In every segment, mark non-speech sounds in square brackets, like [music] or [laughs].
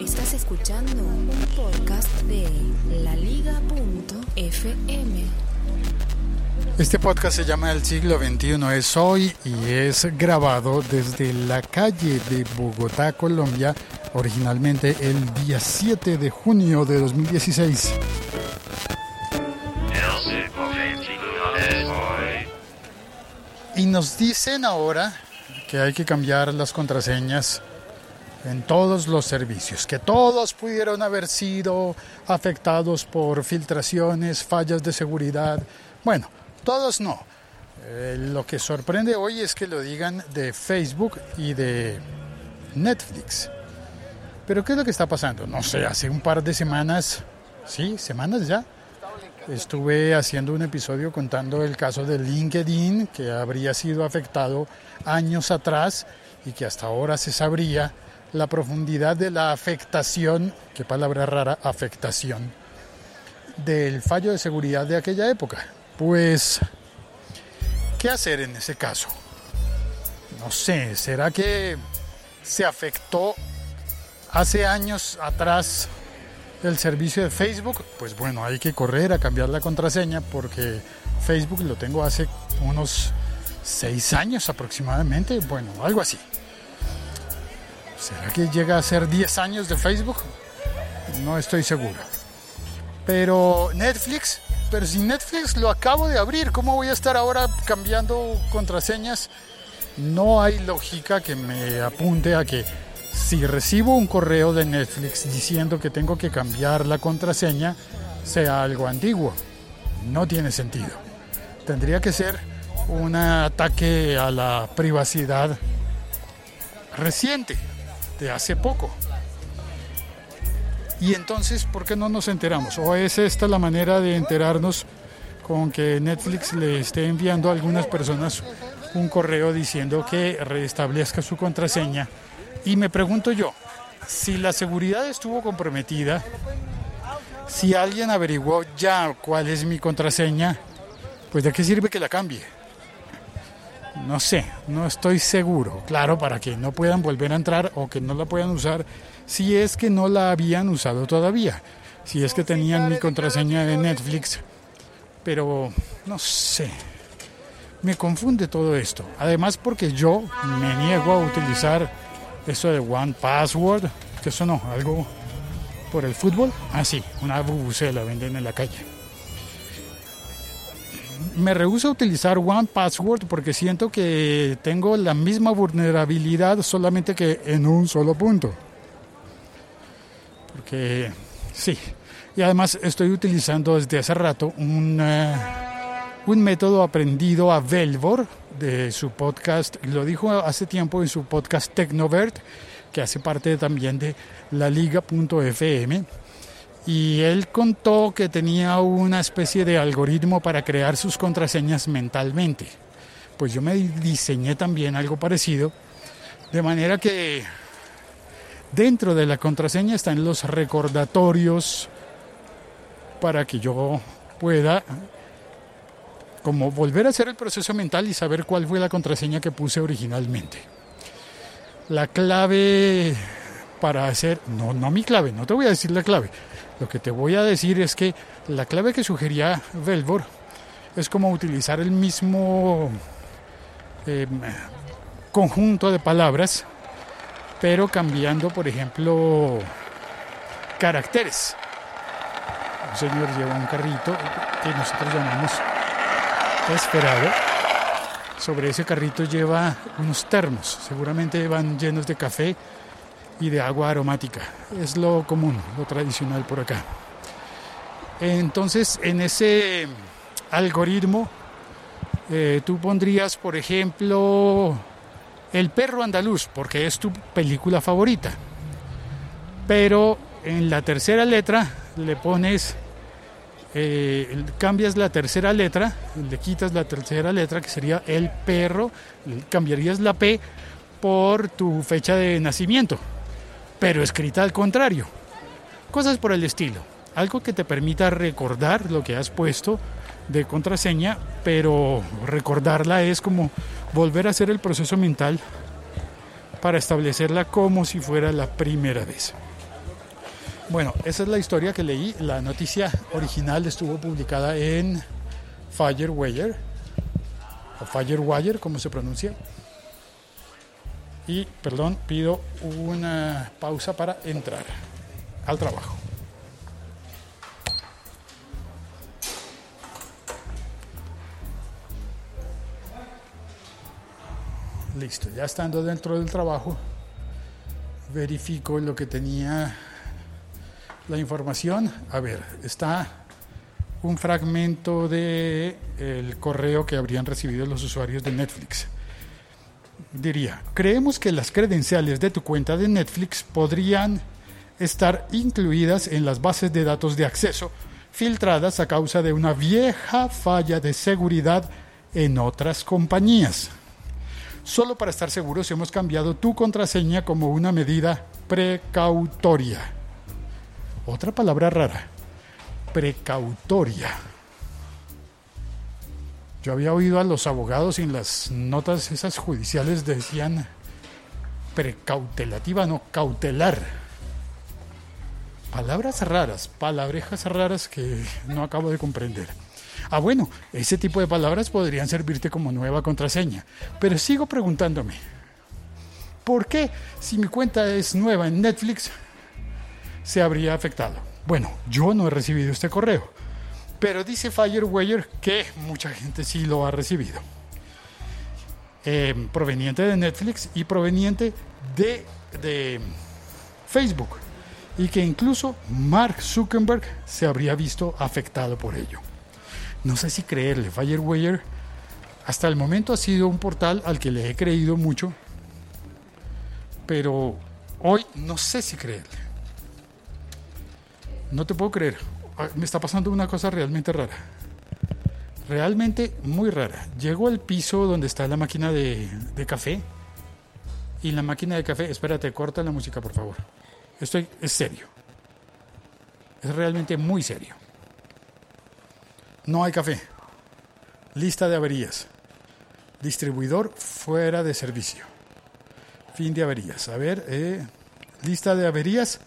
Estás escuchando un podcast de laliga.fm. Este podcast se llama El siglo XXI es hoy y es grabado desde la calle de Bogotá, Colombia, originalmente el día 7 de junio de 2016. Y nos dicen ahora que hay que cambiar las contraseñas en todos los servicios, que todos pudieron haber sido afectados por filtraciones, fallas de seguridad. Bueno, todos no. Eh, lo que sorprende hoy es que lo digan de Facebook y de Netflix. Pero ¿qué es lo que está pasando? No sé, hace un par de semanas, sí, semanas ya, estuve haciendo un episodio contando el caso de LinkedIn que habría sido afectado años atrás y que hasta ahora se sabría la profundidad de la afectación, qué palabra rara, afectación, del fallo de seguridad de aquella época. Pues, ¿qué hacer en ese caso? No sé, ¿será que se afectó hace años atrás el servicio de Facebook? Pues bueno, hay que correr a cambiar la contraseña porque Facebook lo tengo hace unos seis años aproximadamente, bueno, algo así. ¿Será que llega a ser 10 años de Facebook? No estoy seguro. Pero Netflix, pero si Netflix lo acabo de abrir, ¿cómo voy a estar ahora cambiando contraseñas? No hay lógica que me apunte a que si recibo un correo de Netflix diciendo que tengo que cambiar la contraseña, sea algo antiguo. No tiene sentido. Tendría que ser un ataque a la privacidad reciente de hace poco. Y entonces, ¿por qué no nos enteramos? ¿O es esta la manera de enterarnos con que Netflix le esté enviando a algunas personas un correo diciendo que restablezca su contraseña? Y me pregunto yo, si la seguridad estuvo comprometida, si alguien averiguó ya cuál es mi contraseña, pues de qué sirve que la cambie. No sé, no estoy seguro. Claro, para que no puedan volver a entrar o que no la puedan usar si es que no la habían usado todavía. Si es que tenían mi contraseña de Netflix. Pero no sé. Me confunde todo esto. Además porque yo me niego a utilizar esto de One Password. Que eso no, algo por el fútbol. Ah, sí, una bubucela venden en la calle me rehúso a utilizar One Password porque siento que tengo la misma vulnerabilidad solamente que en un solo punto. Porque sí, y además estoy utilizando desde hace rato un, eh, un método aprendido a Velvor de su podcast, lo dijo hace tiempo en su podcast Tecnovert, que hace parte también de la liga.fm y él contó que tenía una especie de algoritmo para crear sus contraseñas mentalmente. Pues yo me diseñé también algo parecido, de manera que dentro de la contraseña están los recordatorios para que yo pueda como volver a hacer el proceso mental y saber cuál fue la contraseña que puse originalmente. La clave para hacer, no, no mi clave, no te voy a decir la clave, lo que te voy a decir es que la clave que sugería Velvor es como utilizar el mismo em, conjunto de palabras, pero cambiando, por ejemplo, caracteres. Un señor lleva un carrito que nosotros llamamos esperado. Sobre ese carrito lleva unos termos, seguramente van llenos de café y de agua aromática. Es lo común, lo tradicional por acá. Entonces, en ese algoritmo, eh, tú pondrías, por ejemplo, El perro andaluz, porque es tu película favorita. Pero en la tercera letra le pones, eh, cambias la tercera letra, le quitas la tercera letra, que sería el perro, cambiarías la P por tu fecha de nacimiento pero escrita al contrario. Cosas por el estilo. Algo que te permita recordar lo que has puesto de contraseña, pero recordarla es como volver a hacer el proceso mental para establecerla como si fuera la primera vez. Bueno, esa es la historia que leí. La noticia original estuvo publicada en Firewire, o Firewire, como se pronuncia. Y, perdón, pido una pausa para entrar al trabajo. Listo, ya estando dentro del trabajo, verifico lo que tenía la información. A ver, está un fragmento de el correo que habrían recibido los usuarios de Netflix. Diría, creemos que las credenciales de tu cuenta de Netflix podrían estar incluidas en las bases de datos de acceso filtradas a causa de una vieja falla de seguridad en otras compañías. Solo para estar seguros hemos cambiado tu contraseña como una medida precautoria. Otra palabra rara, precautoria. Yo había oído a los abogados en las notas esas judiciales decían precautelativa, no cautelar. Palabras raras, palabrejas raras que no acabo de comprender. Ah, bueno, ese tipo de palabras podrían servirte como nueva contraseña. Pero sigo preguntándome, ¿por qué si mi cuenta es nueva en Netflix se habría afectado? Bueno, yo no he recibido este correo, pero dice Firewire que mucha gente sí lo ha recibido. Eh, proveniente de Netflix y proveniente de, de Facebook. Y que incluso Mark Zuckerberg se habría visto afectado por ello. No sé si creerle, Firewire hasta el momento ha sido un portal al que le he creído mucho, pero hoy no sé si creerle. No te puedo creer. Ah, me está pasando una cosa realmente rara. Realmente muy rara. Llego al piso donde está la máquina de, café. Y la máquina de café, espérate, corta la música, por favor. Estoy, es serio. Es realmente muy serio. No hay café. Lista de averías. Distribuidor fuera de servicio. Fin de averías. A ver, eh, lista de averías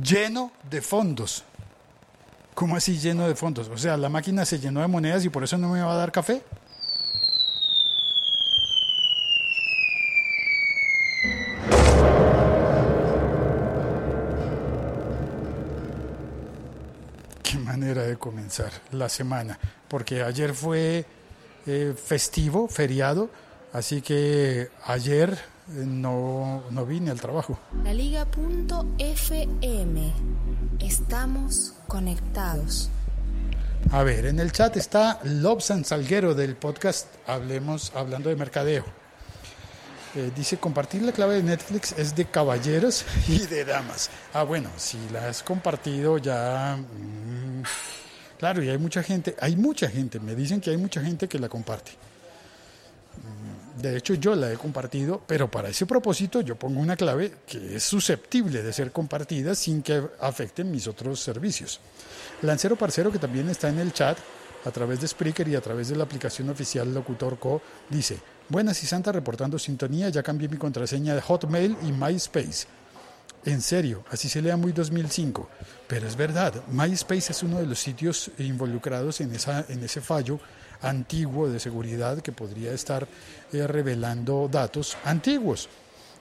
lleno de fondos. ¿Cómo así lleno de fondos? O sea, la máquina se llenó de monedas y por eso no me va a dar café. Qué manera de comenzar la semana, porque ayer fue eh, festivo, feriado, así que ayer no, no vine al trabajo. La Liga.fm. Estamos conectados. A ver, en el chat está Lobsan Salguero del podcast Hablemos Hablando de Mercadeo. Eh, dice, compartir la clave de Netflix es de caballeros [laughs] y de damas. Ah, bueno, si la has compartido ya... mm, claro, y hay mucha gente, hay mucha gente, me dicen que hay mucha gente que la comparte. De hecho, yo la he compartido, pero para ese propósito yo pongo una clave que es susceptible de ser compartida sin que afecten mis otros servicios. Lancero Parcero, que también está en el chat, a través de Spreaker y a través de la aplicación oficial Locutor Co, dice, buenas y santa reportando sintonía, ya cambié mi contraseña de Hotmail y MySpace. En serio, así se lea muy 2005. Pero es verdad, MySpace es uno de los sitios involucrados en, esa, en ese fallo antiguo de seguridad que podría estar eh, revelando datos antiguos.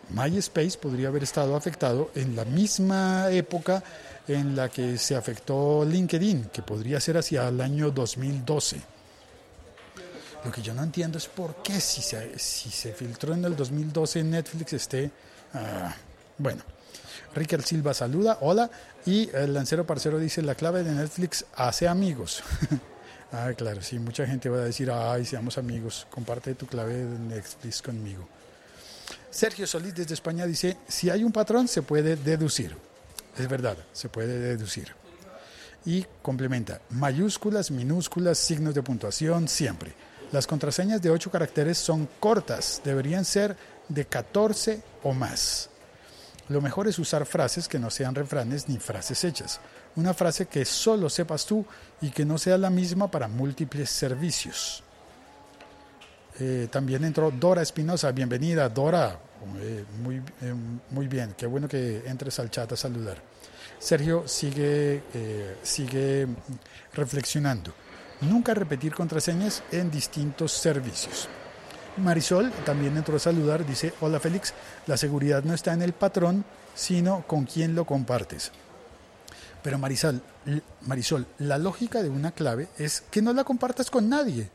MySpace podría haber estado afectado en la misma época en la que se afectó LinkedIn, que podría ser hacia el año 2012. Lo que yo no entiendo es por qué si se, si se filtró en el 2012 en Netflix esté... ah, bueno, Ricker Silva saluda, hola, y el lancero parcero dice, la clave de Netflix hace amigos. [laughs] ah, claro, sí, mucha gente va a decir, ay, seamos amigos, comparte tu clave de Netflix conmigo. Sergio Solís desde España dice, si hay un patrón se puede deducir. Es verdad, se puede deducir. Y complementa, mayúsculas, minúsculas, signos de puntuación, siempre. Las contraseñas de 8 caracteres son cortas, deberían ser de 14 o más. Lo mejor es usar frases que no sean refranes ni frases hechas. Una frase que solo sepas tú y que no sea la misma para múltiples servicios. Eh, también entró Dora Espinosa. Bienvenida, Dora. Eh, muy, eh, muy bien, qué bueno que entres al chat a saludar. Sergio sigue, sigue reflexionando. Nunca repetir contraseñas en distintos servicios. Marisol también entró a saludar, dice, hola Félix, la seguridad no está en el patrón, sino con quién lo compartes. Pero Marisol, Marisol, la lógica de una clave es que no la compartas con nadie.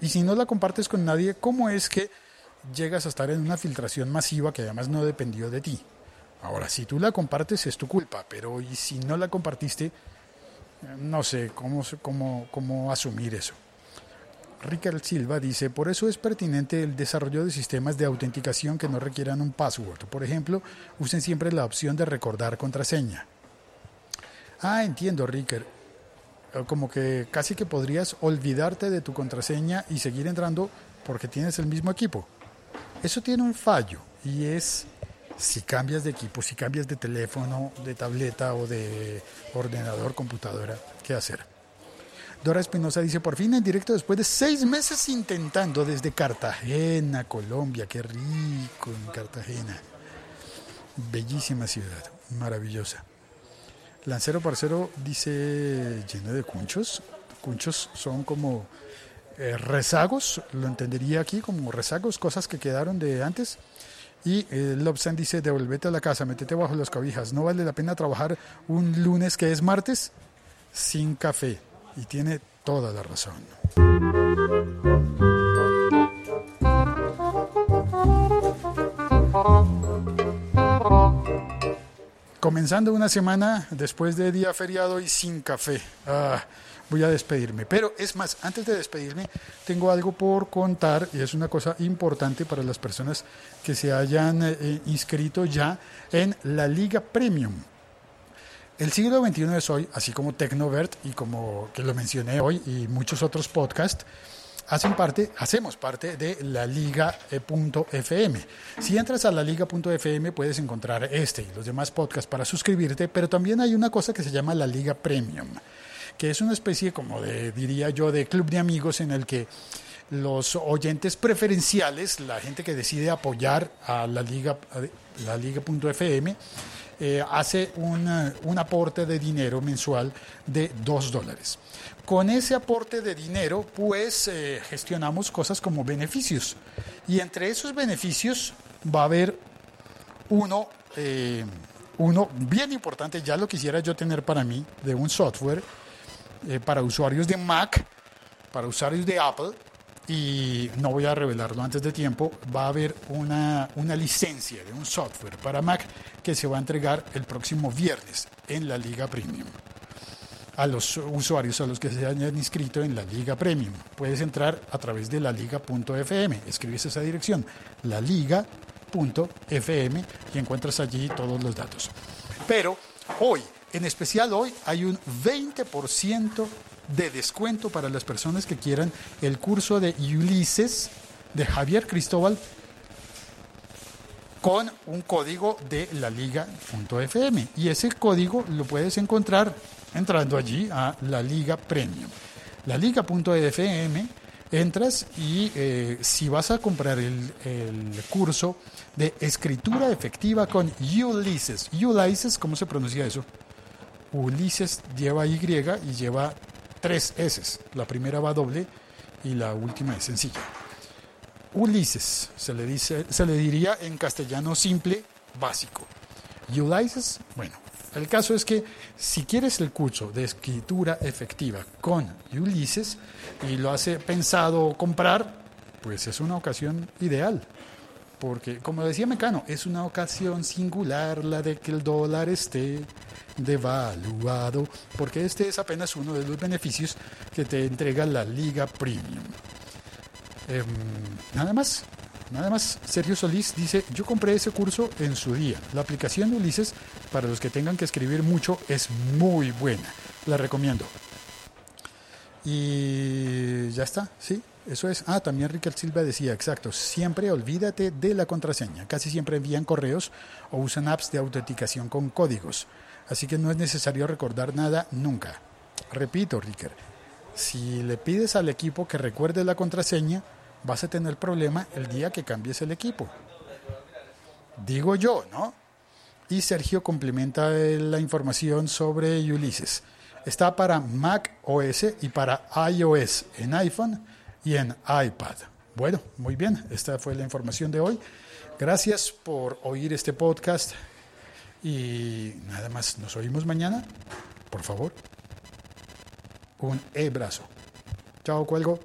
Y si no la compartes con nadie, ¿cómo es que llegas a estar en una filtración masiva que además no dependió de ti? Ahora, si tú la compartes es tu culpa, pero y si no la compartiste, no sé cómo, cómo, cómo asumir eso. Ricardo Silva dice, por eso es pertinente el desarrollo de sistemas de autenticación que no requieran un password. Por ejemplo, usen siempre la opción de recordar contraseña. Ah, entiendo, Ricker. Eh, como que casi que podrías olvidarte de tu contraseña y seguir entrando porque tienes el mismo equipo. Eso tiene un fallo y es si cambias de equipo, si cambias de teléfono, de tableta o de ordenador, computadora, ¿qué hacer? Dora Espinosa dice, por fin en directo después de seis meses intentando desde Cartagena, Colombia, qué rico en Cartagena. Bellísima ciudad, maravillosa. Lancero Parcero dice lleno de cunchos. Cunchos son como eh, rezagos, lo entendería aquí como rezagos, cosas que quedaron de antes. Y eh, dice, devuélvete a la casa, métete bajo las cobijas. No vale la pena trabajar un lunes que es martes sin café. Y tiene toda la razón. comenzando una semana después de día feriado y sin café. Ah, voy a despedirme. Pero es más, antes de despedirme, tengo algo por contar y es una cosa importante para las personas que se hayan eh, inscrito ya en la Liga Premium. El siglo XXI es hoy, así como Tecnovert y como que lo mencioné hoy y muchos otros podcasts, hacen parte, hacemos parte de la liga.fm. Si entras a la liga.fm puedes encontrar este y los demás podcasts para suscribirte, pero también hay una cosa que se llama la Liga Premium, que es una especie como de, diría yo, de club de amigos en el que los oyentes preferenciales, la gente que decide apoyar a la la liga.fm, eh, hace un, un aporte de dinero mensual de 2 dólares. Con ese aporte de dinero, pues eh, gestionamos cosas como beneficios. Y entre esos beneficios va a haber uno, eh, uno bien importante, ya lo quisiera yo tener para mí, de un software eh, para usuarios de Mac, para usuarios de Apple, y no voy a revelarlo antes de tiempo, va a haber una, una licencia de un software para Mac que se va a entregar el próximo viernes en la Liga Premium a los usuarios a los que se hayan inscrito en la Liga Premium. Puedes entrar a través de la liga.fm, escribes esa dirección, la liga.fm y encuentras allí todos los datos. Pero hoy, en especial hoy, hay un 20% de descuento para las personas que quieran el curso de Ulises de Javier Cristóbal con un código de la liga.fm y ese código lo puedes encontrar entrando allí a la Liga Premium. La Liga.fm entras y eh, si vas a comprar el, curso de escritura efectiva con Ulysses, Ulysses, ¿cómo se pronuncia eso? Ulises lleva Y y lleva tres S. La primera va doble y la última es sencilla. Ulises, se le, dice, se le diría en castellano simple, básico. Ulysses, bueno, el caso es que si quieres el curso de escritura efectiva con Ulises y lo has pensado comprar, pues es una ocasión ideal. Porque, como decía Mecano, es una ocasión singular la de que el dólar esté devaluado, porque este es apenas uno de los beneficios que te entrega la Liga Premium. Em, nada más, Nada más, Sergio Solís dice, yo compré ese curso en su día. La aplicación de Ulises, para los que tengan que escribir mucho, es muy buena. La recomiendo. Y ya está, sí, eso es. Ah, también Ricardo Silva decía, exacto, siempre olvídate de la contraseña. Casi siempre envían correos o usan apps de autenticación con códigos. Así que no es necesario recordar nada nunca. Repito, Ricardo, si le pides al equipo que recuerde la contraseña, vas a tener problema el día que cambies el equipo. Digo yo, ¿no? Y Sergio complementa la información sobre Ulysses. Está para Mac OS y para iOS en iPhone y en iPad. Bueno, muy bien, esta fue la información de hoy. Gracias por oír este podcast y nada más, nos oímos mañana, por favor. Un abrazo. Chao, cuelgo.